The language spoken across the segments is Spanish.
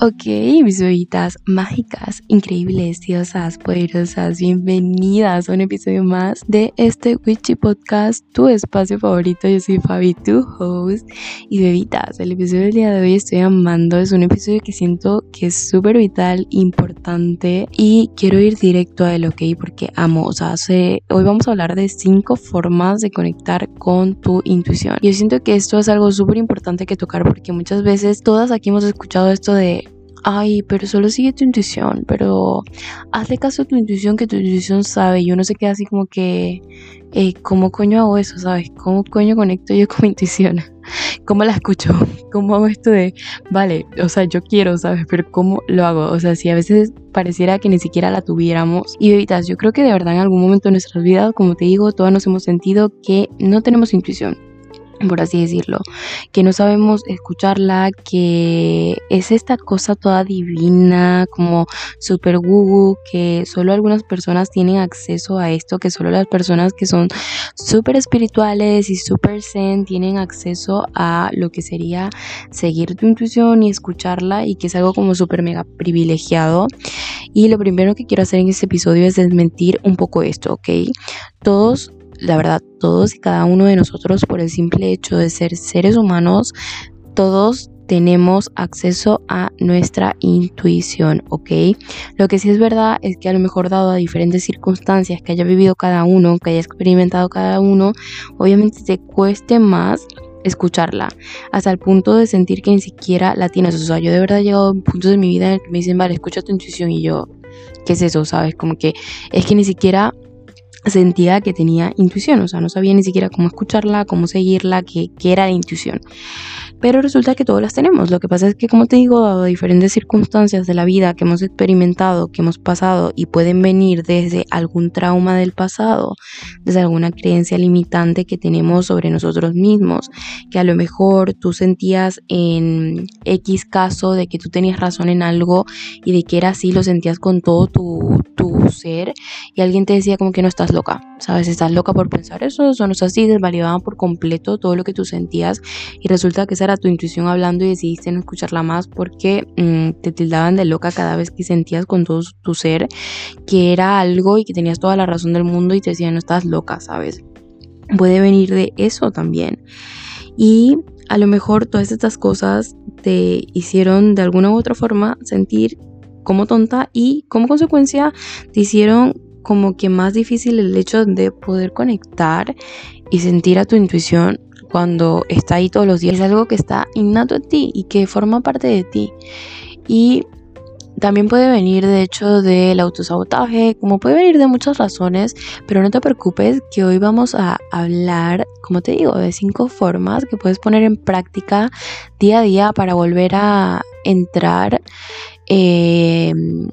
Ok, mis bebitas mágicas, increíbles, diosas, poderosas, bienvenidas a un episodio más de este Witchy Podcast, tu espacio favorito. Yo soy Fabi, tu host. Y bebitas, el episodio del día de hoy estoy amando. Es un episodio que siento que es súper vital, importante y quiero ir directo a él, ok, porque amo. O sea, hoy vamos a hablar de cinco formas de conectar con tu intuición. Yo siento que esto es algo súper importante que tocar porque muchas veces todas aquí hemos escuchado esto de ay, pero solo sigue tu intuición, pero hazle caso a tu intuición que tu intuición sabe. Y uno se queda así como que, eh, ¿cómo coño hago eso, sabes? ¿Cómo coño conecto yo con mi intuición? ¿Cómo la escucho? ¿Cómo hago esto de, vale, o sea, yo quiero, sabes, pero ¿cómo lo hago? O sea, si a veces pareciera que ni siquiera la tuviéramos. Y bebitas, yo creo que de verdad en algún momento de nuestras vidas, como te digo, todas nos hemos sentido que no tenemos intuición por así decirlo, que no sabemos escucharla, que es esta cosa toda divina, como super gugu, que solo algunas personas tienen acceso a esto, que solo las personas que son súper espirituales y súper zen tienen acceso a lo que sería seguir tu intuición y escucharla y que es algo como súper mega privilegiado. Y lo primero que quiero hacer en este episodio es desmentir un poco esto, ¿ok? Todos la verdad, todos y cada uno de nosotros, por el simple hecho de ser seres humanos, todos tenemos acceso a nuestra intuición, ¿ok? Lo que sí es verdad es que a lo mejor dado a diferentes circunstancias que haya vivido cada uno, que haya experimentado cada uno, obviamente te cueste más escucharla hasta el punto de sentir que ni siquiera la tienes. O sea, yo de verdad he llegado a un punto de mi vida en el que me dicen, vale, escucha tu intuición y yo, ¿qué es eso? ¿Sabes? Como que es que ni siquiera sentía que tenía intuición, o sea, no sabía ni siquiera cómo escucharla, cómo seguirla, qué, qué era la intuición pero resulta que todos las tenemos. Lo que pasa es que, como te digo, dado diferentes circunstancias de la vida que hemos experimentado, que hemos pasado y pueden venir desde algún trauma del pasado, desde alguna creencia limitante que tenemos sobre nosotros mismos, que a lo mejor tú sentías en X caso de que tú tenías razón en algo y de que era así, lo sentías con todo tu, tu ser y alguien te decía como que no estás loca, sabes, estás loca por pensar eso, eso así, desvalidaban por completo todo lo que tú sentías y resulta que esa era tu intuición hablando y decidiste no escucharla más porque mm, te tildaban de loca cada vez que sentías con todo tu ser que era algo y que tenías toda la razón del mundo y te decían no estás loca, ¿sabes? Puede venir de eso también. Y a lo mejor todas estas cosas te hicieron de alguna u otra forma sentir como tonta y como consecuencia te hicieron como que más difícil el hecho de poder conectar y sentir a tu intuición cuando está ahí todos los días. Es algo que está innato en ti y que forma parte de ti. Y también puede venir de hecho del autosabotaje, como puede venir de muchas razones, pero no te preocupes que hoy vamos a hablar, como te digo, de cinco formas que puedes poner en práctica día a día para volver a entrar, eh,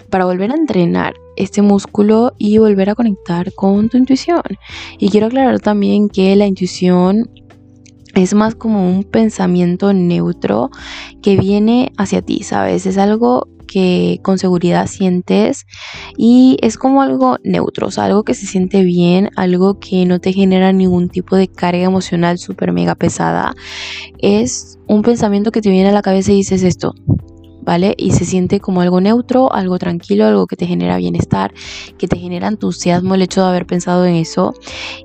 para volver a entrenar este músculo y volver a conectar con tu intuición. Y quiero aclarar también que la intuición es más como un pensamiento neutro que viene hacia ti, ¿sabes? Es algo que con seguridad sientes y es como algo neutro, o sea, algo que se siente bien, algo que no te genera ningún tipo de carga emocional súper mega pesada. Es un pensamiento que te viene a la cabeza y dices esto, ¿vale? Y se siente como algo neutro, algo tranquilo, algo que te genera bienestar, que te genera entusiasmo el hecho de haber pensado en eso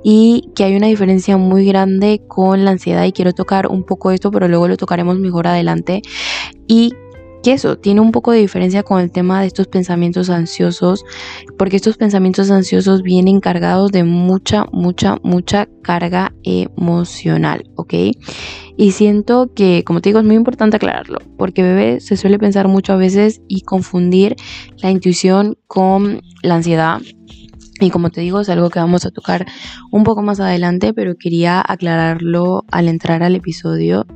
y que hay una diferencia muy grande con la ansiedad y quiero tocar un poco esto, pero luego lo tocaremos mejor adelante y que eso tiene un poco de diferencia con el tema de estos pensamientos ansiosos, porque estos pensamientos ansiosos vienen cargados de mucha, mucha, mucha carga emocional, ¿ok? Y siento que, como te digo, es muy importante aclararlo, porque bebé se suele pensar mucho a veces y confundir la intuición con la ansiedad. Y como te digo, es algo que vamos a tocar un poco más adelante, pero quería aclararlo al entrar al episodio.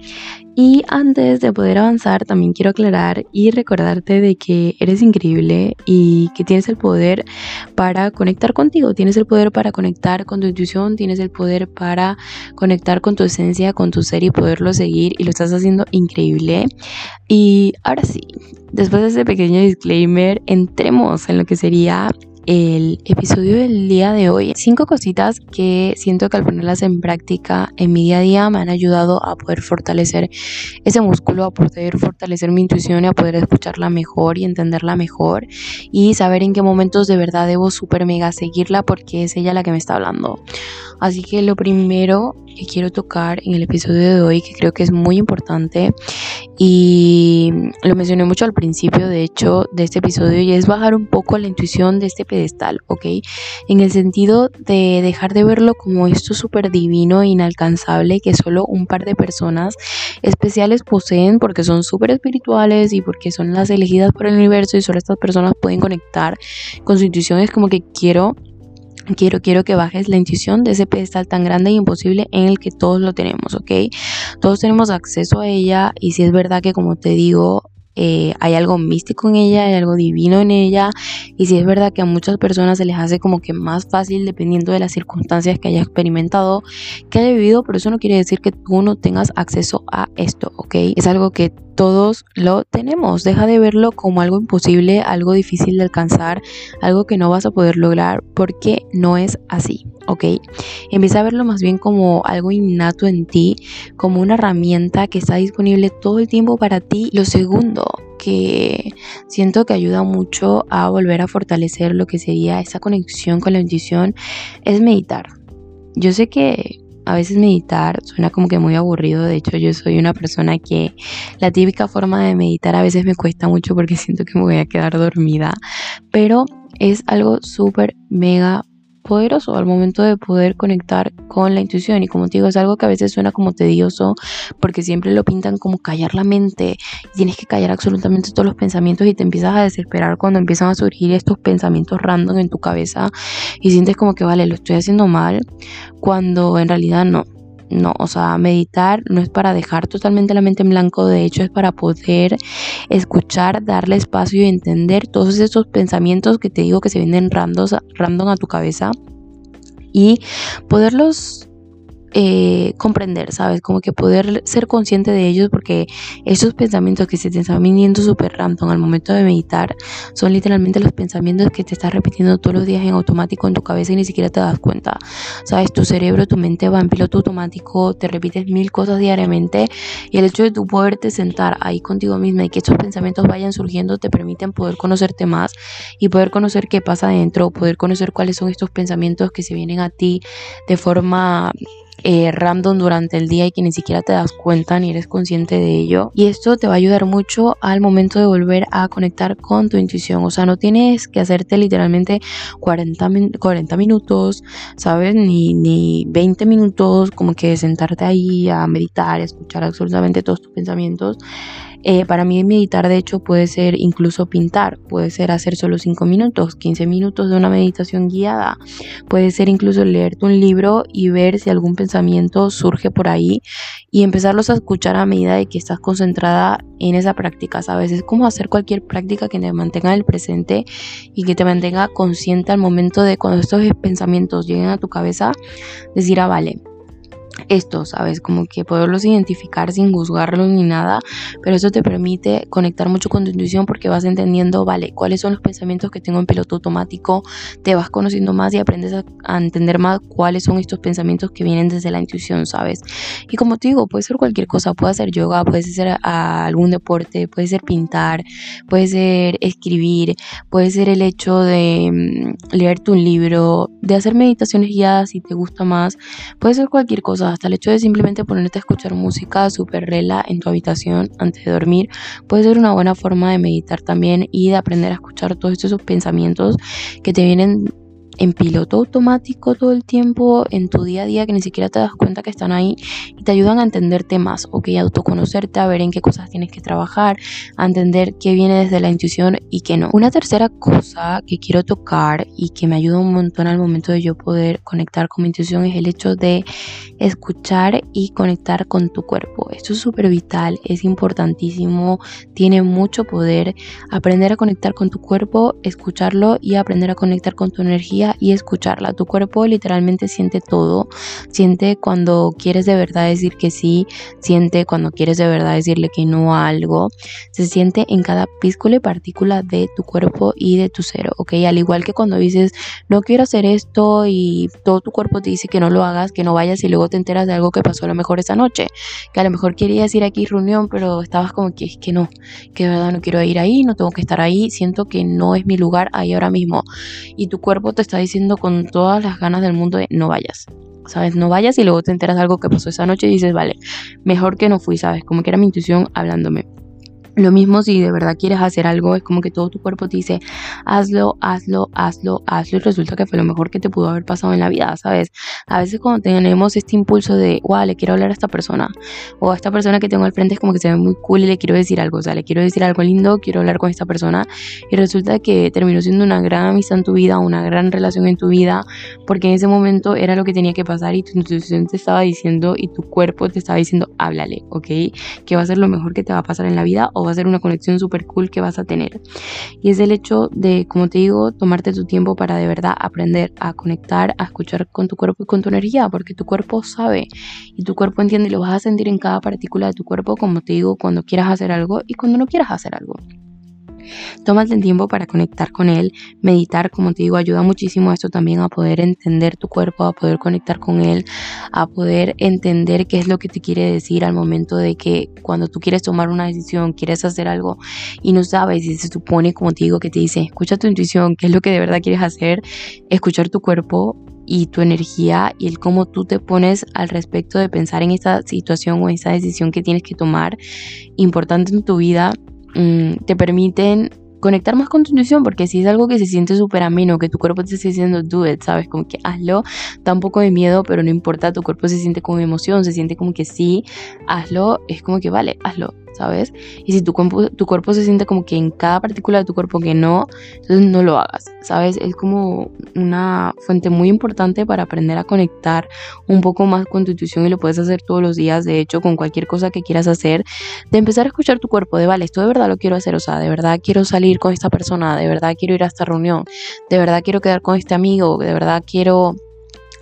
Y antes de poder avanzar, también quiero aclarar y recordarte de que eres increíble y que tienes el poder para conectar contigo, tienes el poder para conectar con tu intuición, tienes el poder para conectar con tu esencia, con tu ser y poderlo seguir y lo estás haciendo increíble. Y ahora sí, después de ese pequeño disclaimer, entremos en lo que sería el episodio del día de hoy. Cinco cositas que siento que al ponerlas en práctica en mi día a día me han ayudado a poder fortalecer ese músculo, a poder fortalecer mi intuición y a poder escucharla mejor y entenderla mejor y saber en qué momentos de verdad debo super mega seguirla porque es ella la que me está hablando. Así que lo primero que quiero tocar en el episodio de hoy, que creo que es muy importante y lo mencioné mucho al principio, de hecho, de este episodio, y es bajar un poco la intuición de este pedestal, ¿ok? En el sentido de dejar de verlo como esto súper divino e inalcanzable que solo un par de personas especiales poseen porque son súper espirituales y porque son las elegidas por el universo y solo estas personas pueden conectar con su intuición. Es como que quiero Quiero, quiero que bajes la intuición de ese pedestal tan grande e imposible en el que todos lo tenemos, ¿ok? Todos tenemos acceso a ella y si es verdad que como te digo, eh, hay algo místico en ella, hay algo divino en ella y si es verdad que a muchas personas se les hace como que más fácil dependiendo de las circunstancias que haya experimentado, que haya vivido, pero eso no quiere decir que tú no tengas acceso a esto, ¿ok? Es algo que todos lo tenemos, deja de verlo como algo imposible, algo difícil de alcanzar, algo que no vas a poder lograr porque no es así. ¿ok? Empieza a verlo más bien como algo innato en ti, como una herramienta que está disponible todo el tiempo para ti. Lo segundo que siento que ayuda mucho a volver a fortalecer lo que sería esa conexión con la intuición es meditar. Yo sé que a veces meditar suena como que muy aburrido, de hecho yo soy una persona que la típica forma de meditar a veces me cuesta mucho porque siento que me voy a quedar dormida, pero es algo súper mega poderoso al momento de poder conectar con la intuición. Y como te digo, es algo que a veces suena como tedioso porque siempre lo pintan como callar la mente. Y tienes que callar absolutamente todos los pensamientos y te empiezas a desesperar cuando empiezan a surgir estos pensamientos random en tu cabeza y sientes como que, vale, lo estoy haciendo mal, cuando en realidad no. No, o sea, meditar no es para dejar totalmente la mente en blanco, de hecho es para poder escuchar, darle espacio y entender todos esos pensamientos que te digo que se vienen random a tu cabeza y poderlos eh, comprender, ¿sabes? Como que poder ser consciente de ellos porque esos pensamientos que se te están viniendo súper random al momento de meditar son literalmente los pensamientos que te estás repitiendo todos los días en automático en tu cabeza y ni siquiera te das cuenta, ¿sabes? Tu cerebro, tu mente va en piloto automático, te repites mil cosas diariamente y el hecho de tú poderte sentar ahí contigo misma y que estos pensamientos vayan surgiendo te permiten poder conocerte más y poder conocer qué pasa adentro, poder conocer cuáles son estos pensamientos que se vienen a ti de forma eh, random durante el día y que ni siquiera te das cuenta ni eres consciente de ello. Y esto te va a ayudar mucho al momento de volver a conectar con tu intuición. O sea, no tienes que hacerte literalmente 40, 40 minutos, ¿sabes? Ni, ni 20 minutos como que sentarte ahí a meditar, escuchar absolutamente todos tus pensamientos. Eh, para mí meditar de hecho puede ser incluso pintar, puede ser hacer solo 5 minutos, 15 minutos de una meditación guiada, puede ser incluso leerte un libro y ver si algún pensamiento surge por ahí y empezarlos a escuchar a medida de que estás concentrada en esa práctica, ¿sabes? Es como hacer cualquier práctica que te mantenga en el presente y que te mantenga consciente al momento de cuando estos pensamientos lleguen a tu cabeza, decir, ah, vale, esto, ¿sabes? Como que poderlos identificar sin juzgarlos ni nada, pero eso te permite conectar mucho con tu intuición porque vas entendiendo, vale, cuáles son los pensamientos que tengo en piloto automático, te vas conociendo más y aprendes a, entender más cuáles son estos pensamientos que vienen desde la intuición, ¿sabes? Y como te digo, puede ser cualquier cosa, puede ser yoga, puede ser algún deporte, puede ser pintar, puede ser escribir, puede ser el hecho de mm, leerte un libro, de hacer meditaciones guiadas si te gusta más, puede ser cualquier cosa hasta el hecho de simplemente ponerte a escuchar música súper rela en tu habitación antes de dormir puede ser una buena forma de meditar también y de aprender a escuchar todos esos pensamientos que te vienen en piloto automático todo el tiempo en tu día a día que ni siquiera te das cuenta que están ahí y te ayudan a entenderte más, o que a autoconocerte, a ver en qué cosas tienes que trabajar, a entender qué viene desde la intuición y qué no. Una tercera cosa que quiero tocar y que me ayuda un montón al momento de yo poder conectar con mi intuición es el hecho de escuchar y conectar con tu cuerpo. Esto es súper vital, es importantísimo, tiene mucho poder aprender a conectar con tu cuerpo, escucharlo y aprender a conectar con tu energía energía y escucharla. Tu cuerpo literalmente siente todo, siente cuando quieres de verdad decir que sí, siente cuando quieres de verdad decirle que no a algo, se siente en cada píscula y partícula de tu cuerpo y de tu ser, ¿ok? Al igual que cuando dices, no quiero hacer esto y todo tu cuerpo te dice que no lo hagas, que no vayas y luego te enteras de algo que pasó a lo mejor esa noche, que a lo mejor querías ir aquí reunión, pero estabas como que que no, que verdad no quiero ir ahí, no tengo que estar ahí, siento que no es mi lugar ahí ahora mismo. Y tu cuerpo te está diciendo con todas las ganas del mundo de no vayas. ¿Sabes? No vayas y luego te enteras de algo que pasó esa noche y dices, vale, mejor que no fui, ¿sabes? Como que era mi intuición hablándome. Lo mismo si de verdad quieres hacer algo, es como que todo tu cuerpo te dice, hazlo, hazlo, hazlo, hazlo, y resulta que fue lo mejor que te pudo haber pasado en la vida, ¿sabes? A veces cuando tenemos este impulso de, wow, le quiero hablar a esta persona, o a esta persona que tengo al frente es como que se ve muy cool y le quiero decir algo, o sea, le quiero decir algo lindo, quiero hablar con esta persona, y resulta que terminó siendo una gran amistad en tu vida, una gran relación en tu vida, porque en ese momento era lo que tenía que pasar y tu intuición te estaba diciendo y tu cuerpo te estaba diciendo, háblale, ¿ok? Que va a ser lo mejor que te va a pasar en la vida va a ser una conexión súper cool que vas a tener. Y es el hecho de, como te digo, tomarte tu tiempo para de verdad aprender a conectar, a escuchar con tu cuerpo y con tu energía, porque tu cuerpo sabe y tu cuerpo entiende y lo vas a sentir en cada partícula de tu cuerpo, como te digo, cuando quieras hacer algo y cuando no quieras hacer algo. Tómate el tiempo para conectar con él. Meditar, como te digo, ayuda muchísimo esto también, a poder entender tu cuerpo, a poder conectar con él, a poder entender qué es lo que te quiere decir al momento de que cuando tú quieres tomar una decisión, quieres hacer algo y no sabes y se supone, como te digo, que te dice, escucha tu intuición, qué es lo que de verdad quieres hacer, escuchar tu cuerpo y tu energía y el cómo tú te pones al respecto de pensar en esta situación o esa decisión que tienes que tomar importante en tu vida Mm, te permiten conectar más con tu intuición, porque si es algo que se siente súper ameno, que tu cuerpo te esté diciendo do ¿sabes? Como que hazlo, da un de miedo, pero no importa, tu cuerpo se siente como emoción, se siente como que sí, hazlo, es como que vale, hazlo, ¿sabes? Y si tu cuerpo, tu cuerpo se siente como que en cada partícula de tu cuerpo que no, entonces no lo hagas, ¿sabes? Es como una fuente muy importante para aprender a conectar un poco más con tu intuición y lo puedes hacer todos los días, de hecho, con cualquier cosa que quieras hacer, de empezar a escuchar tu cuerpo, de vale, esto de verdad lo quiero hacer, o sea, de verdad quiero salir con esta persona, de verdad quiero ir a esta reunión, de verdad quiero quedar con este amigo, de verdad quiero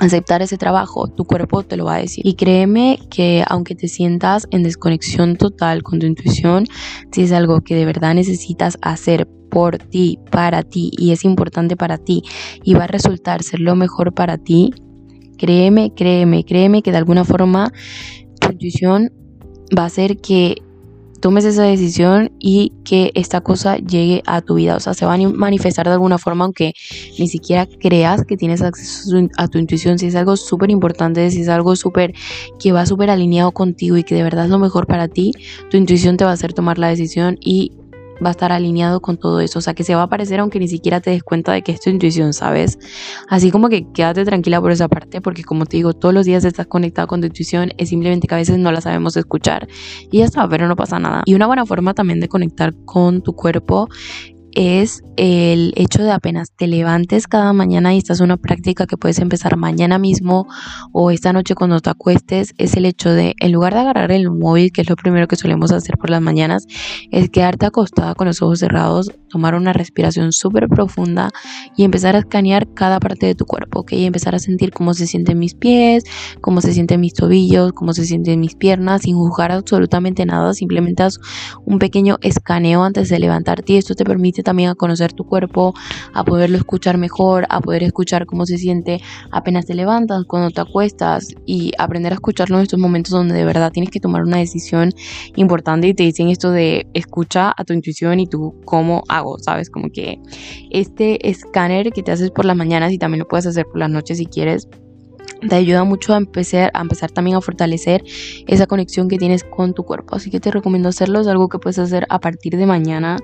aceptar ese trabajo, tu cuerpo te lo va a decir. Y créeme que aunque te sientas en desconexión total con tu intuición, si es algo que de verdad necesitas hacer por ti, para ti, y es importante para ti, y va a resultar ser lo mejor para ti, créeme, créeme, créeme que de alguna forma tu intuición va a hacer que tomes esa decisión y que esta cosa llegue a tu vida. O sea, se va a manifestar de alguna forma, aunque ni siquiera creas que tienes acceso a tu intuición. Si es algo súper importante, si es algo súper que va súper alineado contigo y que de verdad es lo mejor para ti, tu intuición te va a hacer tomar la decisión y va a estar alineado con todo eso. O sea, que se va a aparecer aunque ni siquiera te des cuenta de que es tu intuición, ¿sabes? Así como que quédate tranquila por esa parte, porque como te digo, todos los días estás conectado con tu intuición, es simplemente que a veces no la sabemos escuchar. Y ya está, pero no pasa nada. Y una buena forma también de conectar con tu cuerpo es el hecho de apenas te levantes cada mañana y esta es una práctica que puedes empezar mañana mismo o esta noche cuando te acuestes, es el hecho de, en lugar de agarrar el móvil, que es lo primero que solemos hacer por las mañanas, es quedarte acostada con los ojos cerrados, tomar una respiración súper profunda y empezar a escanear cada parte de tu cuerpo, ¿ok? Y empezar a sentir cómo se sienten mis pies, cómo se sienten mis tobillos, cómo se sienten mis piernas, sin juzgar absolutamente nada, simplemente haz un pequeño escaneo antes de levantarte y esto te permite también a conocer tu cuerpo, a poderlo escuchar mejor, a poder escuchar cómo se siente apenas te levantas, cuando te acuestas y aprender a escucharlo en estos momentos donde de verdad tienes que tomar una decisión importante y te dicen esto de escucha a tu intuición y tú cómo hago, ¿sabes? Como que este escáner que te haces por las mañanas y también lo puedes hacer por las noches si quieres te ayuda mucho a empezar, a empezar también a fortalecer esa conexión que tienes con tu cuerpo. Así que te recomiendo hacerlo. Es algo que puedes hacer a partir de mañana.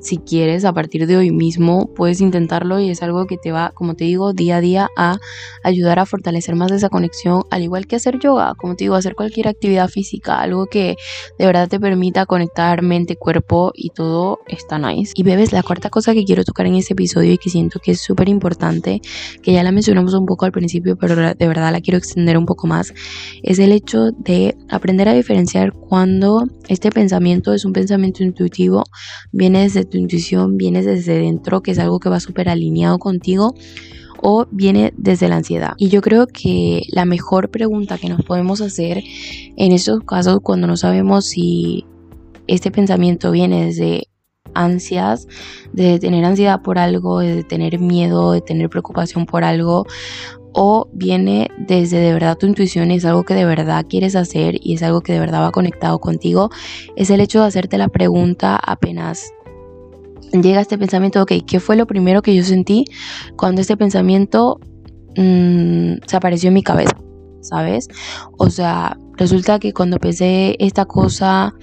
Si quieres, a partir de hoy mismo, puedes intentarlo y es algo que te va, como te digo, día a día a ayudar a fortalecer más esa conexión. Al igual que hacer yoga, como te digo, hacer cualquier actividad física, algo que de verdad te permita conectar mente, cuerpo y todo está nice. Y bebes, la cuarta cosa que quiero tocar en este episodio y que siento que es súper importante, que ya la mencionamos un poco al principio, pero de verdad la quiero extender un poco más, es el hecho de aprender a diferenciar cuando este pensamiento es un pensamiento intuitivo, viene desde tu intuición, viene desde dentro, que es algo que va súper alineado contigo o viene desde la ansiedad. Y yo creo que la mejor pregunta que nos podemos hacer en estos casos cuando no sabemos si este pensamiento viene desde ansias, de tener ansiedad por algo, de tener miedo, de tener preocupación por algo, o viene desde de verdad tu intuición y es algo que de verdad quieres hacer y es algo que de verdad va conectado contigo, es el hecho de hacerte la pregunta apenas llega este pensamiento, ok, ¿qué fue lo primero que yo sentí cuando este pensamiento mm, se apareció en mi cabeza? ¿Sabes? O sea, resulta que cuando pensé esta cosa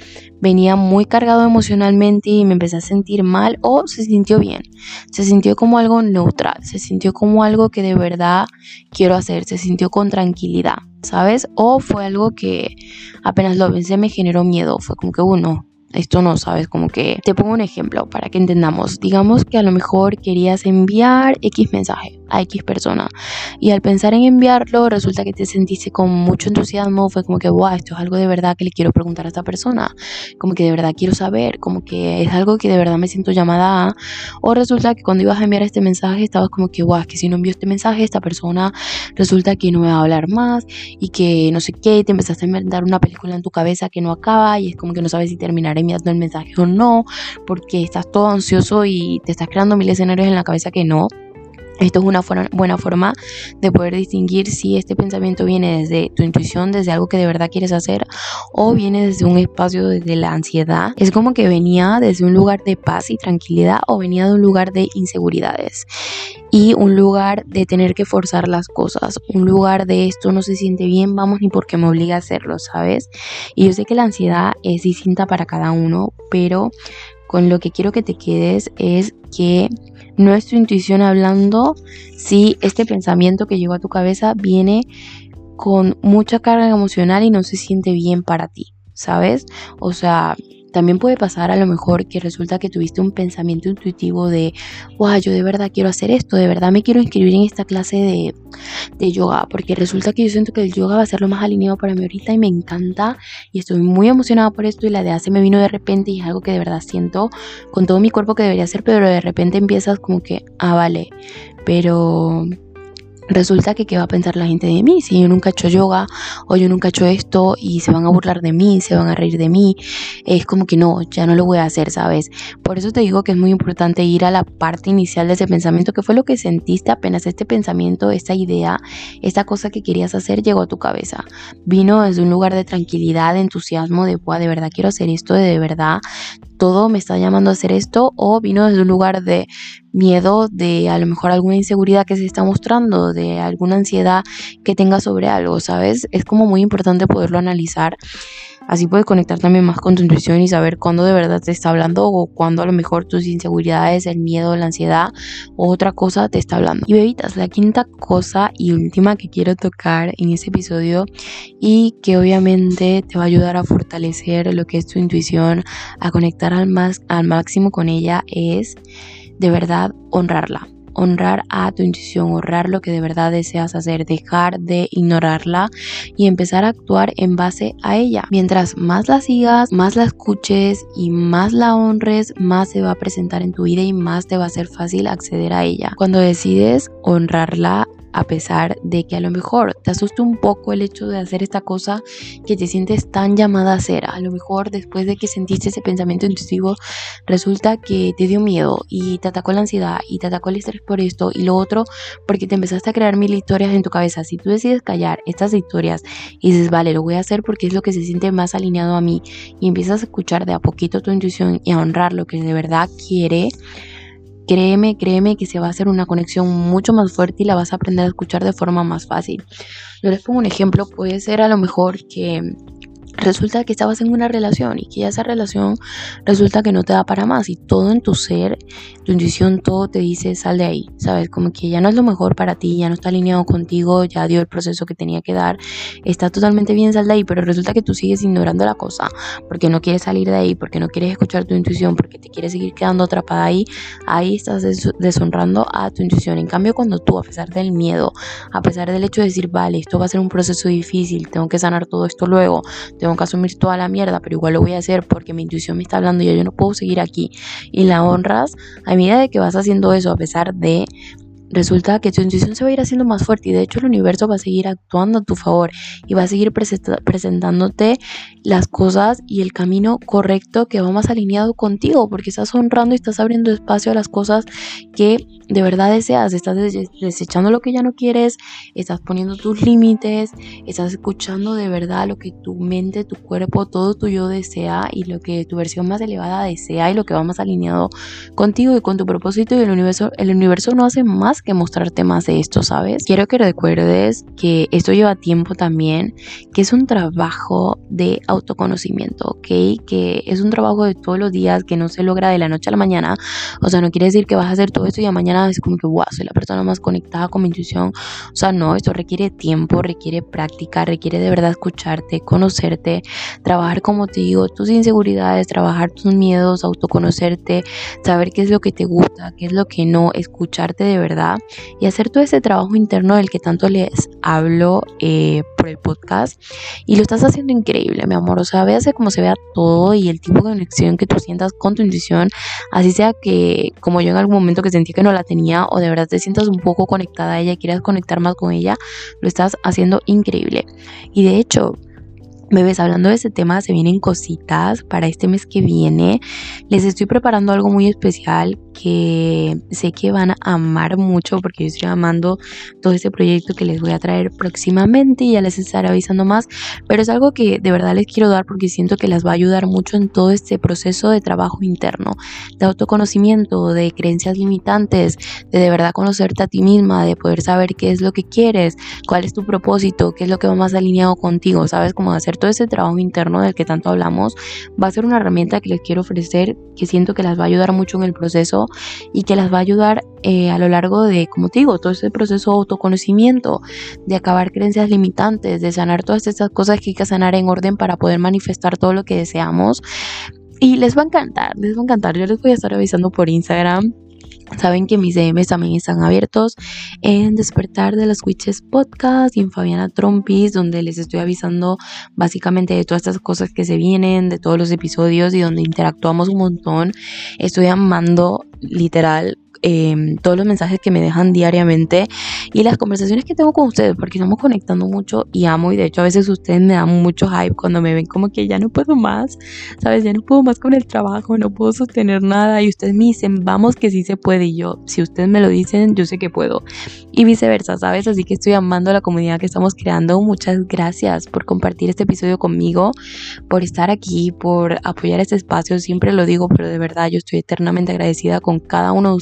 venía muy cargado emocionalmente y me empecé a sentir mal o se sintió bien. Se sintió como algo neutral, se sintió como algo que de verdad quiero hacer, se sintió con tranquilidad, ¿sabes? O fue algo que apenas lo pensé me generó miedo, fue como que uno, esto no, sabes, como que te pongo un ejemplo para que entendamos. Digamos que a lo mejor querías enviar X mensaje a X persona y al pensar en enviarlo resulta que te sentiste con mucho entusiasmo, fue como que, wow, esto es algo de verdad que le quiero preguntar a esta persona, como que de verdad quiero saber, como que es algo que de verdad me siento llamada a, o resulta que cuando ibas a enviar este mensaje estabas como que, wow, es que si no envío este mensaje, esta persona resulta que no me va a hablar más y que no sé qué, te empezaste a inventar una película en tu cabeza que no acaba y es como que no sabes si terminar enviando el mensaje o no, porque estás todo ansioso y te estás creando mil escenarios en la cabeza que no. Esto es una buena forma de poder distinguir si este pensamiento viene desde tu intuición, desde algo que de verdad quieres hacer, o viene desde un espacio desde la ansiedad. Es como que venía desde un lugar de paz y tranquilidad o venía de un lugar de inseguridades y un lugar de tener que forzar las cosas, un lugar de esto no se siente bien, vamos ni porque me obliga a hacerlo, ¿sabes? Y yo sé que la ansiedad es distinta para cada uno, pero con lo que quiero que te quedes es que no es tu intuición hablando si este pensamiento que llegó a tu cabeza viene con mucha carga emocional y no se siente bien para ti, ¿sabes? O sea, también puede pasar a lo mejor que resulta que tuviste un pensamiento intuitivo de, wow, yo de verdad quiero hacer esto, de verdad me quiero inscribir en esta clase de, de yoga, porque resulta que yo siento que el yoga va a ser lo más alineado para mí ahorita y me encanta y estoy muy emocionada por esto y la idea se me vino de repente y es algo que de verdad siento con todo mi cuerpo que debería hacer, pero de repente empiezas como que, ah, vale, pero resulta que qué va a pensar la gente de mí si yo nunca he hecho yoga o yo nunca he hecho esto y se van a burlar de mí, se van a reír de mí, es como que no, ya no lo voy a hacer, ¿sabes? Por eso te digo que es muy importante ir a la parte inicial de ese pensamiento, que fue lo que sentiste apenas este pensamiento, esta idea, esta cosa que querías hacer llegó a tu cabeza. Vino desde un lugar de tranquilidad, de entusiasmo, de, de verdad quiero hacer esto, de verdad todo me está llamando a hacer esto o vino desde un lugar de miedo, de a lo mejor alguna inseguridad que se está mostrando, de alguna ansiedad que tenga sobre algo, ¿sabes? Es como muy importante poderlo analizar Así puedes conectar también más con tu intuición y saber cuándo de verdad te está hablando o cuándo a lo mejor tus inseguridades, el miedo, la ansiedad o otra cosa te está hablando. Y bebitas, la quinta cosa y última que quiero tocar en este episodio y que obviamente te va a ayudar a fortalecer lo que es tu intuición, a conectar al, más, al máximo con ella es de verdad honrarla honrar a tu intuición, honrar lo que de verdad deseas hacer, dejar de ignorarla y empezar a actuar en base a ella. Mientras más la sigas, más la escuches y más la honres, más se va a presentar en tu vida y más te va a ser fácil acceder a ella. Cuando decides honrarla, a pesar de que a lo mejor te asusta un poco el hecho de hacer esta cosa que te sientes tan llamada a hacer. A lo mejor después de que sentiste ese pensamiento intuitivo, resulta que te dio miedo y te atacó la ansiedad y te atacó el estrés por esto y lo otro porque te empezaste a crear mil historias en tu cabeza. Si tú decides callar estas historias y dices, vale, lo voy a hacer porque es lo que se siente más alineado a mí y empiezas a escuchar de a poquito tu intuición y a honrar lo que de verdad quiere, créeme, créeme que se va a hacer una conexión mucho más fuerte y la vas a aprender a escuchar de forma más fácil. Yo les pongo un ejemplo, puede ser a lo mejor que resulta que estabas en una relación y que esa relación resulta que no te da para más y todo en tu ser, tu intuición, todo te dice sal de ahí, ¿sabes? Como que ya no es lo mejor para ti, ya no está alineado contigo, ya dio el proceso que tenía que dar, está totalmente bien, sal de ahí, pero resulta que tú sigues ignorando la cosa porque no quieres salir de ahí, porque no quieres escuchar tu intuición, porque te quieres seguir quedando atrapada ahí, ahí estás deshonrando a tu intuición. En cambio, cuando tú, a pesar del miedo, a pesar del hecho de decir, vale, esto va a ser un proceso difícil, tengo que sanar todo esto luego, tengo que asumir toda la mierda, pero igual lo voy a hacer porque mi intuición me está hablando y yo no puedo seguir aquí. Y la honras a medida de que vas haciendo eso, a pesar de resulta que tu intuición se va a ir haciendo más fuerte y de hecho el universo va a seguir actuando a tu favor y va a seguir presentándote las cosas y el camino correcto que va más alineado contigo porque estás honrando y estás abriendo espacio a las cosas que de verdad deseas, estás desechando lo que ya no quieres, estás poniendo tus límites, estás escuchando de verdad lo que tu mente, tu cuerpo, todo tu yo desea y lo que tu versión más elevada desea y lo que va más alineado contigo y con tu propósito y el universo, el universo no hace más que mostrarte más de esto, ¿sabes? Quiero que recuerdes que esto lleva tiempo también, que es un trabajo de autoconocimiento, ¿ok? Que es un trabajo de todos los días que no se logra de la noche a la mañana, o sea, no quiere decir que vas a hacer todo esto y a mañana es como que, wow, soy la persona más conectada con mi intuición. O sea, no, esto requiere tiempo, requiere práctica, requiere de verdad escucharte, conocerte, trabajar, como te digo, tus inseguridades, trabajar tus miedos, autoconocerte, saber qué es lo que te gusta, qué es lo que no, escucharte de verdad y hacer todo ese trabajo interno del que tanto les hablo eh, por el podcast. Y lo estás haciendo increíble, mi amor. O sea, véase cómo se vea todo y el tipo de conexión que tú sientas con tu intuición, así sea que, como yo en algún momento que sentí que no la tenía o de verdad te sientas un poco conectada a ella y quieras conectar más con ella, lo estás haciendo increíble. Y de hecho, Bebés, hablando de este tema, se vienen cositas para este mes que viene. Les estoy preparando algo muy especial que sé que van a amar mucho porque yo estoy amando todo este proyecto que les voy a traer próximamente y ya les estaré avisando más, pero es algo que de verdad les quiero dar porque siento que les va a ayudar mucho en todo este proceso de trabajo interno, de autoconocimiento, de creencias limitantes, de de verdad conocerte a ti misma, de poder saber qué es lo que quieres, cuál es tu propósito, qué es lo que va más alineado contigo, sabes cómo hacer todo ese trabajo interno del que tanto hablamos, va a ser una herramienta que les quiero ofrecer que siento que las va a ayudar mucho en el proceso y que las va a ayudar eh, a lo largo de, como te digo, todo ese proceso de autoconocimiento, de acabar creencias limitantes, de sanar todas estas cosas que hay que sanar en orden para poder manifestar todo lo que deseamos. Y les va a encantar, les va a encantar. Yo les voy a estar avisando por Instagram Saben que mis DMs también están abiertos en Despertar de las Witches Podcast y en Fabiana Trompis, donde les estoy avisando básicamente de todas estas cosas que se vienen, de todos los episodios y donde interactuamos un montón. Estoy amando literal Em, todos los mensajes que me dejan diariamente y las conversaciones que tengo con ustedes, porque estamos conectando mucho y amo y de hecho a veces ustedes me dan mucho hype cuando me ven como que ya no puedo más, sabes, ya no puedo más con el trabajo, no puedo sostener nada y ustedes me dicen, vamos que sí se puede y yo, si ustedes me lo dicen, yo sé que puedo y viceversa, sabes, así que estoy amando la comunidad que estamos creando, muchas gracias por compartir este episodio conmigo, por estar aquí, por apoyar este espacio, siempre lo digo, pero de verdad yo estoy eternamente agradecida con cada uno de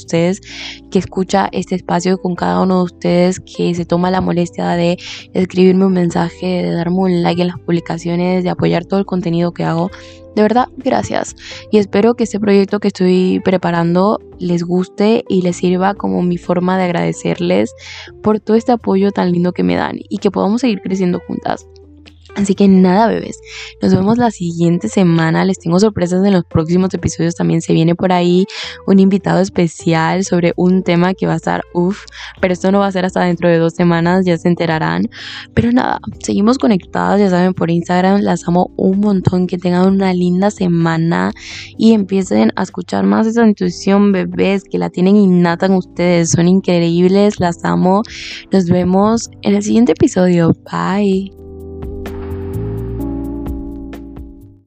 que escucha este espacio, con cada uno de ustedes que se toma la molestia de escribirme un mensaje, de darme un like en las publicaciones, de apoyar todo el contenido que hago. De verdad, gracias. Y espero que este proyecto que estoy preparando les guste y les sirva como mi forma de agradecerles por todo este apoyo tan lindo que me dan y que podamos seguir creciendo juntas. Así que nada, bebés. Nos vemos la siguiente semana. Les tengo sorpresas en los próximos episodios. También se viene por ahí un invitado especial sobre un tema que va a estar uff. Pero esto no va a ser hasta dentro de dos semanas. Ya se enterarán. Pero nada, seguimos conectadas. Ya saben, por Instagram. Las amo un montón. Que tengan una linda semana. Y empiecen a escuchar más esa intuición, bebés. Que la tienen innata en ustedes. Son increíbles. Las amo. Nos vemos en el siguiente episodio. Bye.